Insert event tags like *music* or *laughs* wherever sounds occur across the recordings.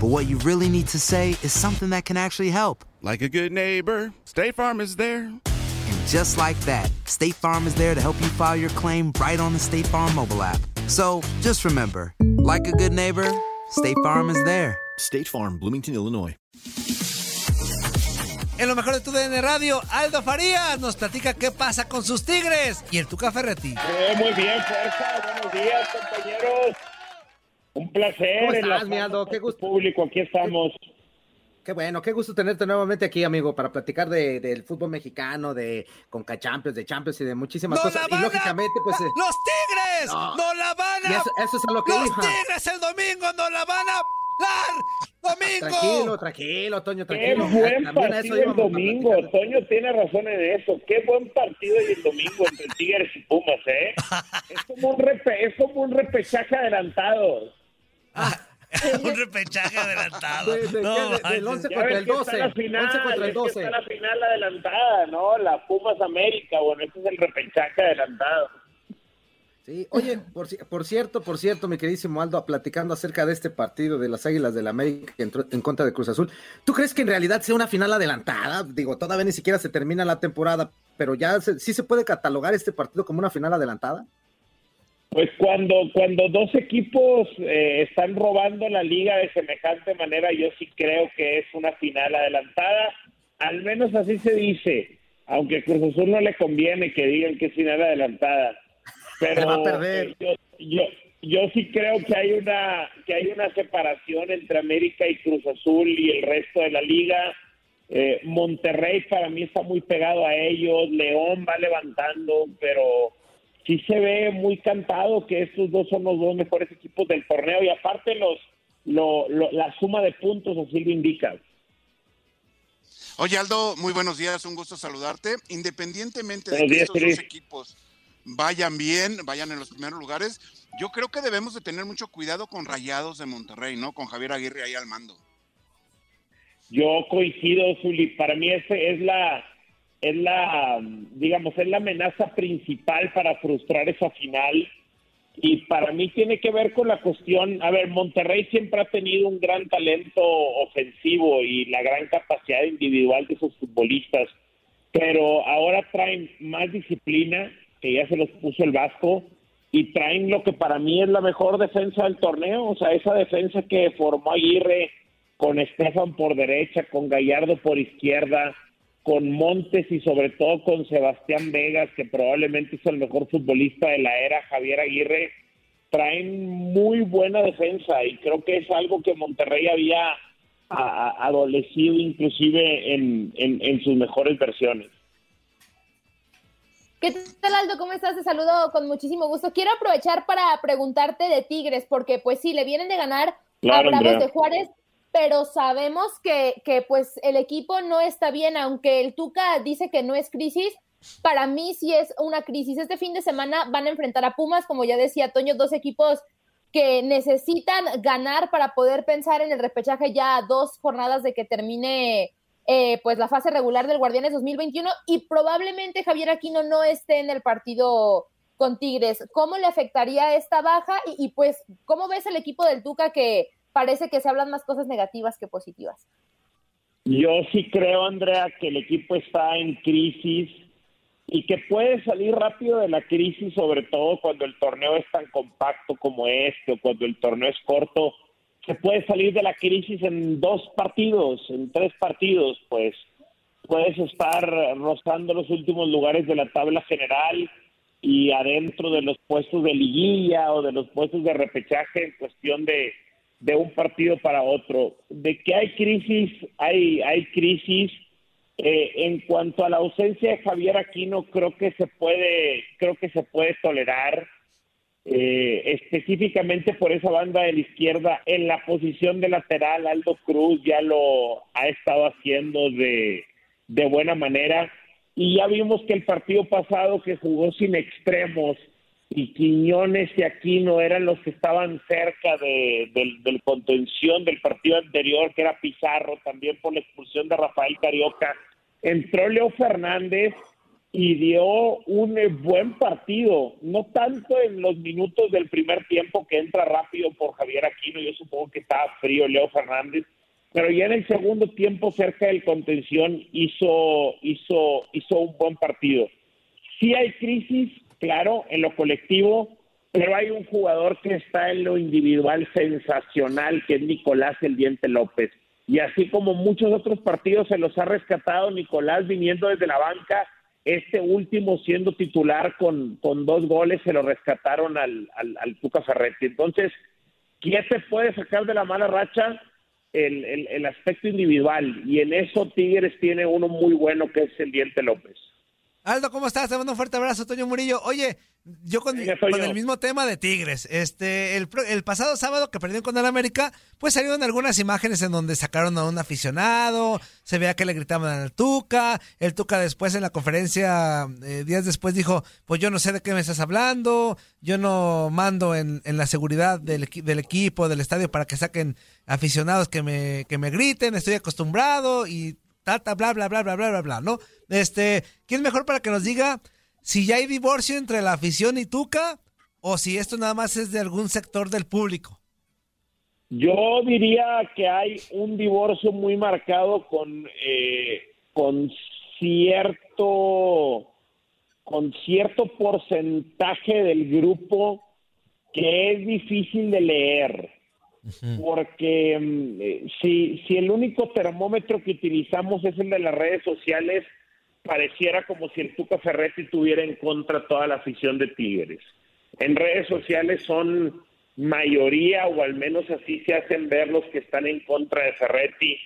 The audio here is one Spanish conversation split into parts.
but what you really need to say is something that can actually help. Like a good neighbor, State Farm is there. And just like that, State Farm is there to help you file your claim right on the State Farm mobile app. So just remember, like a good neighbor, State Farm is there. State Farm, Bloomington, Illinois. En lo mejor de tu DN Radio, Aldo Farías nos platica qué pasa con sus Tigres y el Tuca Ferretti. Eh, muy bien, fuerza. Buenos días, compañeros. Un placer. ¿Cómo estás, mi Aldo? Qué gusto. Público, aquí estamos. Qué bueno, qué gusto tenerte nuevamente aquí, amigo, para platicar de, del fútbol mexicano, de Conca Champions, de Champions y de muchísimas ¡No cosas. la Y van a- lógicamente, pues. eh, ¡Los Tigres! No. ¡No, la van a! Eso- eso es a lo que ¡Los iba. Tigres el domingo no la van a dar! ¡Domingo! Tranquilo, tranquilo, Toño, Qué tranquilo. buen También a eso partido el domingo. Toño tiene razón en eso. Qué buen partido y el domingo entre Tigres y Pumas, ¿eh? *laughs* Es como un, repe- es como un repechaje adelantado. *laughs* Un repechaje adelantado. De- de- No de- del manches. 11 Ya contra el que está 12. la final, 11 contra el es que 12. está la final adelantada, ¿no? La Pumas América, bueno, ese es el repechaje adelantado. Sí, oye, por, ci- por cierto, por cierto, mi queridísimo Aldo, platicando acerca de este partido de las Águilas del la América en, en contra de Cruz Azul, ¿tú crees que en realidad sea una final adelantada? Digo, todavía ni siquiera se termina la temporada, pero ya se- sí se puede catalogar este partido como una final adelantada. Pues cuando, cuando dos equipos eh, están robando la liga de semejante manera, yo sí creo que es una final adelantada. Al menos así se dice, aunque a Cruz Azul no le conviene que digan que es final adelantada. Pero Va a perder. eh, yo, yo, yo sí creo que hay una que hay una separación entre América y Cruz Azul y el resto de la liga. Eh, Monterrey para mí está muy pegado a ellos, León va levantando, pero sí se ve muy cantado que estos dos son los dos mejores equipos del torneo y aparte los lo, lo- la suma de puntos así lo indica. Oye, Aldo, muy buenos días, un gusto saludarte. Independientemente de que estos dos equipos vayan bien, vayan en los primeros lugares, yo creo que debemos de tener mucho cuidado con Rayados de Monterrey, ¿no? Con Javier Aguirre ahí al mando. Yo coincido, Zuli, para mí ese es la es la digamos es la amenaza principal para frustrar esa final. Y para mí tiene que ver con la cuestión, a ver, Monterrey siempre ha tenido un gran talento ofensivo y la gran capacidad individual de sus futbolistas, pero ahora traen más disciplina, que ya se los puso el Vasco, y traen lo que para mí es la mejor defensa del torneo, o sea, esa defensa que formó Aguirre con Estefan por derecha, con Gallardo por izquierda, con Montes y sobre todo con Sebastián Vegas, que probablemente es el mejor futbolista de la era Javier Aguirre, traen muy buena defensa y creo que es algo que Monterrey había a- a- adolecido inclusive en, en- en sus mejores versiones. ¿Qué tal, Aldo? ¿Cómo estás? Te saludo con muchísimo gusto. Quiero aprovechar para preguntarte de Tigres, porque pues sí, le vienen de ganar Claro, a Bravos Andrea. de Juárez, pero sabemos que, que pues el equipo no está bien, aunque el Tuca dice que no es crisis, para mí sí es una crisis. Este fin de semana van a enfrentar a Pumas, como ya decía Toño, dos equipos que necesitan ganar para poder pensar en el repechaje ya dos jornadas de que termine eh, pues la fase regular del Guardianes 2021 y probablemente Javier Aquino no esté en el partido con Tigres. ¿Cómo le afectaría esta baja? Y, y pues, ¿cómo ves el equipo del Tuca que parece que se hablan más cosas negativas que positivas? Yo sí creo, Andrea, que el equipo está en crisis y que puede salir rápido de la crisis, sobre todo cuando el torneo es tan compacto como este o cuando el torneo es corto se puede salir de la crisis en dos partidos, en tres partidos, pues puedes estar rozando los últimos lugares de la tabla general y adentro de los puestos de liguilla o de los puestos de repechaje en cuestión de, de un partido para otro. De que hay crisis, hay, hay crisis. Eh, en cuanto a la ausencia de Javier Aquino, creo que se puede, creo que se puede tolerar eh, específicamente por esa banda de la izquierda, en la posición de lateral, Aldo Cruz ya lo ha estado haciendo de, de buena manera. Y ya vimos que el partido pasado que jugó sin extremos y Quiñones y Aquino eran los que estaban cerca de, del, del contención del partido anterior, que era Pizarro, también por la expulsión de Rafael Carioca. Entró Leo Fernández y dio un eh, buen partido, no tanto en los minutos del primer tiempo que entra rápido por Javier Aquino, yo supongo que estaba frío Leo Fernández, pero ya en el segundo tiempo cerca del contención hizo hizo hizo un buen partido. Sí hay crisis, claro, en lo colectivo, pero hay un jugador que está en lo individual sensacional, que es Nicolás El Diente López. Y así como muchos otros partidos se los ha rescatado Nicolás viniendo desde la banca, este último siendo titular con, con dos goles se lo rescataron al, al, al Tuca Ferretti. Entonces, ¿quién se puede sacar de la mala racha? El, el, el, aspecto individual. Y en eso Tigres tiene uno muy bueno que es el Diente López. Aldo, ¿cómo estás? Te mando un fuerte abrazo, Toño Murillo. Oye, yo con, con el mismo tema de Tigres. Este, el, el, pasado sábado que perdieron con el América, pues salieron algunas imágenes en donde sacaron a un aficionado, se veía que le gritaban al Tuca, el Tuca después en la conferencia, eh, días después dijo, pues yo no sé de qué me estás hablando, yo no mando en, en la seguridad del, del, equipo, del estadio para que saquen aficionados que me, que me griten, estoy acostumbrado y tata, bla, bla, bla, bla, bla, bla, bla, ¿no? Este, ¿quién es mejor para que nos diga si ya hay divorcio entre la afición y Tuca o si esto nada más es de algún sector del público? Yo diría que hay un divorcio muy marcado con, eh, con cierto con cierto porcentaje del grupo que es difícil de leer porque mm, si, si el único termómetro que utilizamos es el de las redes sociales, pareciera como si el Tuca Ferretti tuviera en contra toda la afición de Tigres. En redes sociales son mayoría, o al menos así se hacen ver los que están en contra de Ferretti.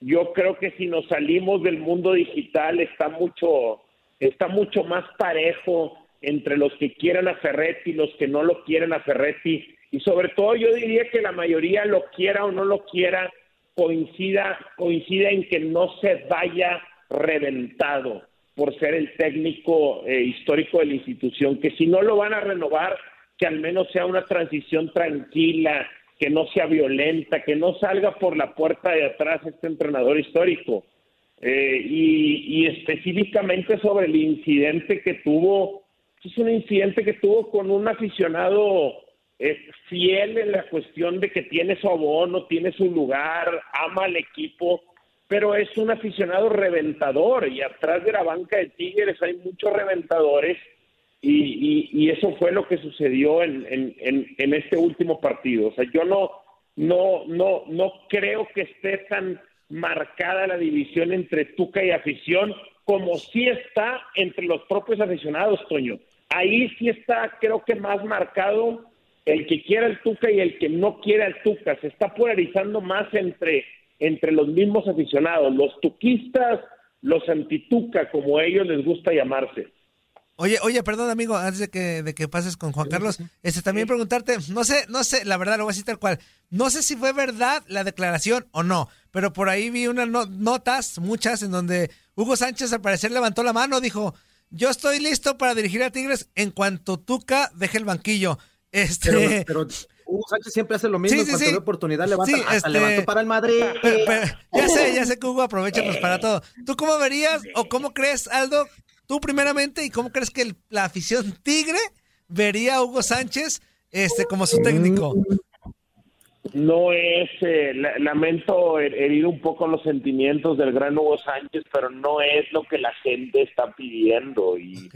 Yo creo que si nos salimos del mundo digital está mucho, está mucho más parejo entre los que quieran a Ferretti y los que no lo quieren a Ferretti y sobre todo yo diría que la mayoría lo quiera o no lo quiera, coincida, coincida en que no se vaya reventado por ser el técnico eh, histórico de la institución, que si no lo van a renovar, que al menos sea una transición tranquila, que no sea violenta, que no salga por la puerta de atrás este entrenador histórico. Eh, y, y específicamente sobre el incidente que tuvo, es un incidente que tuvo con un aficionado es fiel en la cuestión de que tiene su abono, tiene su lugar, ama al equipo, pero es un aficionado reventador y atrás de la banca de Tigres hay muchos reventadores y, y, y eso fue lo que sucedió en, en, en, este último partido. O sea, yo no, no, no, no creo que esté tan marcada la división entre Tuca y afición como sí está entre los propios aficionados, Toño. Ahí sí está, creo que más marcado el que quiera el Tuca y el que no quiera el Tuca. Se está polarizando más entre, entre los mismos aficionados, los tuquistas, los antituca, como a ellos les gusta llamarse. Oye, oye, perdón amigo, antes de que, de que pases con Juan Carlos, este también preguntarte, no sé, no sé, la verdad lo voy a decir tal cual, no sé si fue verdad la declaración o no, pero por ahí vi unas notas, muchas, en donde Hugo Sánchez al parecer levantó la mano, dijo, yo estoy listo para dirigir a Tigres en cuanto Tuca deje el banquillo. Este, pero, Hugo Sánchez siempre hace lo mismo, sí, cuando oportunidad levanta, hasta este, levantó para el Madrid. ya sé, ya sé que Hugo aprovecha pues para todo. ¿Tú cómo verías o cómo crees, Aldo, tú primeramente, y cómo crees que la afición tigre vería a Hugo Sánchez este, como su técnico? No es, eh, lamento herir un poco los sentimientos del gran Hugo Sánchez, pero no es lo que la gente está pidiendo y,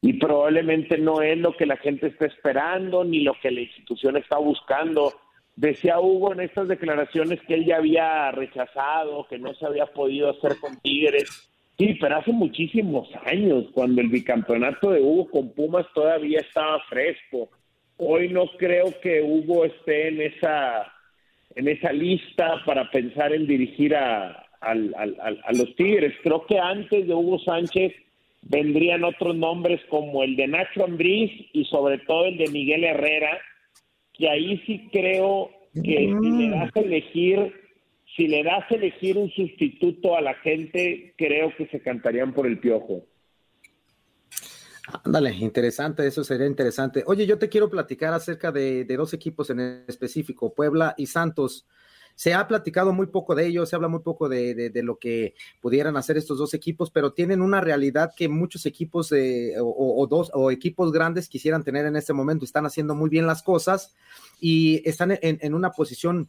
y probablemente no es lo que la gente está esperando ni lo que la institución está buscando. Decía Hugo en estas declaraciones que él ya había rechazado, que no se había podido hacer con Tigres. Sí, pero hace muchísimos años, cuando el bicampeonato de Hugo con Pumas todavía estaba fresco Hoy no creo que Hugo esté en esa, en esa lista para pensar en dirigir a, los Tigres. Creo que antes de Hugo Sánchez vendrían otros nombres como el de Nacho Ambriz y sobre todo el de Miguel Herrera, que ahí sí creo que si le das a elegir, si le das a elegir un sustituto a la gente, creo que se cantarían por el piojo. Ándale, interesante, eso sería interesante. Oye, yo te quiero platicar acerca de, dos equipos en específico, Puebla y Santos. Se ha platicado muy poco de ellos, se habla muy poco de, lo que pudieran hacer estos dos equipos, pero tienen una realidad que muchos equipos o, dos o equipos grandes quisieran tener en este momento. Están haciendo muy bien las cosas y están en, una posición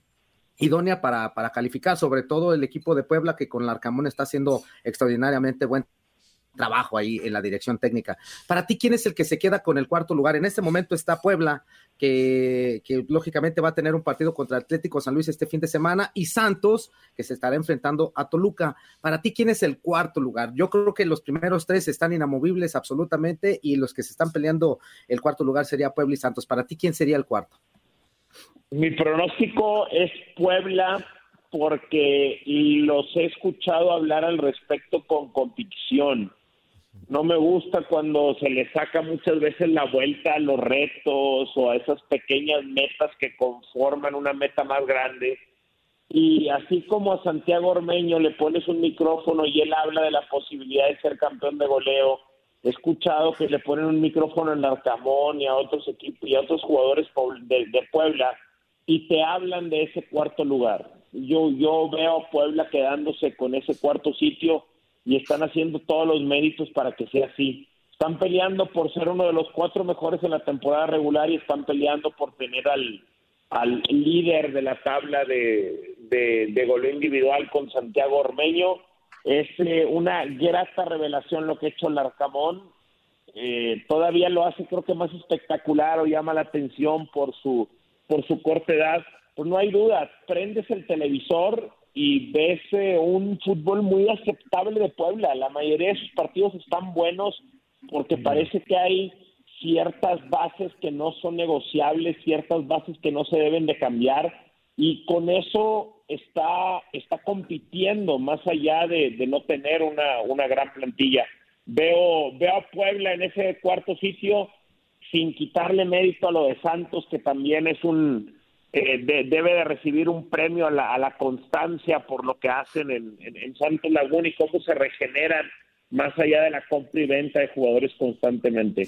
idónea para, para, calificar, sobre todo el equipo de Puebla que con Larcamón está haciendo extraordinariamente buen trabajo ahí en la dirección técnica. Para ti, ¿quién es el que se queda con el cuarto lugar? En este momento está Puebla, que, lógicamente va a tener un partido contra Atlético San Luis este fin de semana, y Santos, que se estará enfrentando a Toluca. Para ti, ¿quién es el cuarto lugar? Yo creo que los primeros tres están inamovibles absolutamente, y los que se están peleando el cuarto lugar sería Puebla y Santos. Para ti, ¿quién sería el cuarto? Mi pronóstico es Puebla porque los he escuchado hablar al respecto con convicción no me gusta cuando se le saca muchas veces la vuelta a los retos o a esas pequeñas metas que conforman una meta más grande. Y así como a Santiago Ormeño le pones un micrófono y él habla de la posibilidad de ser campeón de goleo, he escuchado que le ponen un micrófono en Arcamón y a otros equipos y a otros jugadores de, de Puebla y te hablan de ese cuarto lugar. Yo, yo veo a Puebla quedándose con ese cuarto sitio y están haciendo todos los méritos para que sea así. Están peleando por ser uno de los cuatro mejores en la temporada regular y están peleando por tener al, al líder de la tabla de, de, goleo individual con Santiago Ormeño. Es eh, una grata revelación lo que ha hecho el Arcamón. Eh, todavía lo hace creo que más espectacular o llama la atención por su, por su corta edad. Pues no hay duda, prendes el televisor y ves eh, un fútbol muy aceptable de Puebla. La mayoría de sus partidos están buenos porque parece que hay ciertas bases que no son negociables, ciertas bases que no se deben de cambiar y con eso está, está compitiendo más allá de, de no tener una, una gran plantilla. Veo, veo a Puebla en ese cuarto sitio sin quitarle mérito a lo de Santos, que también es un, eh, debe de recibir un premio a la, a la constancia por lo que hacen en, en, Santos Laguna y cómo se regeneran más allá de la compra y venta de jugadores constantemente.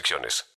restricciones.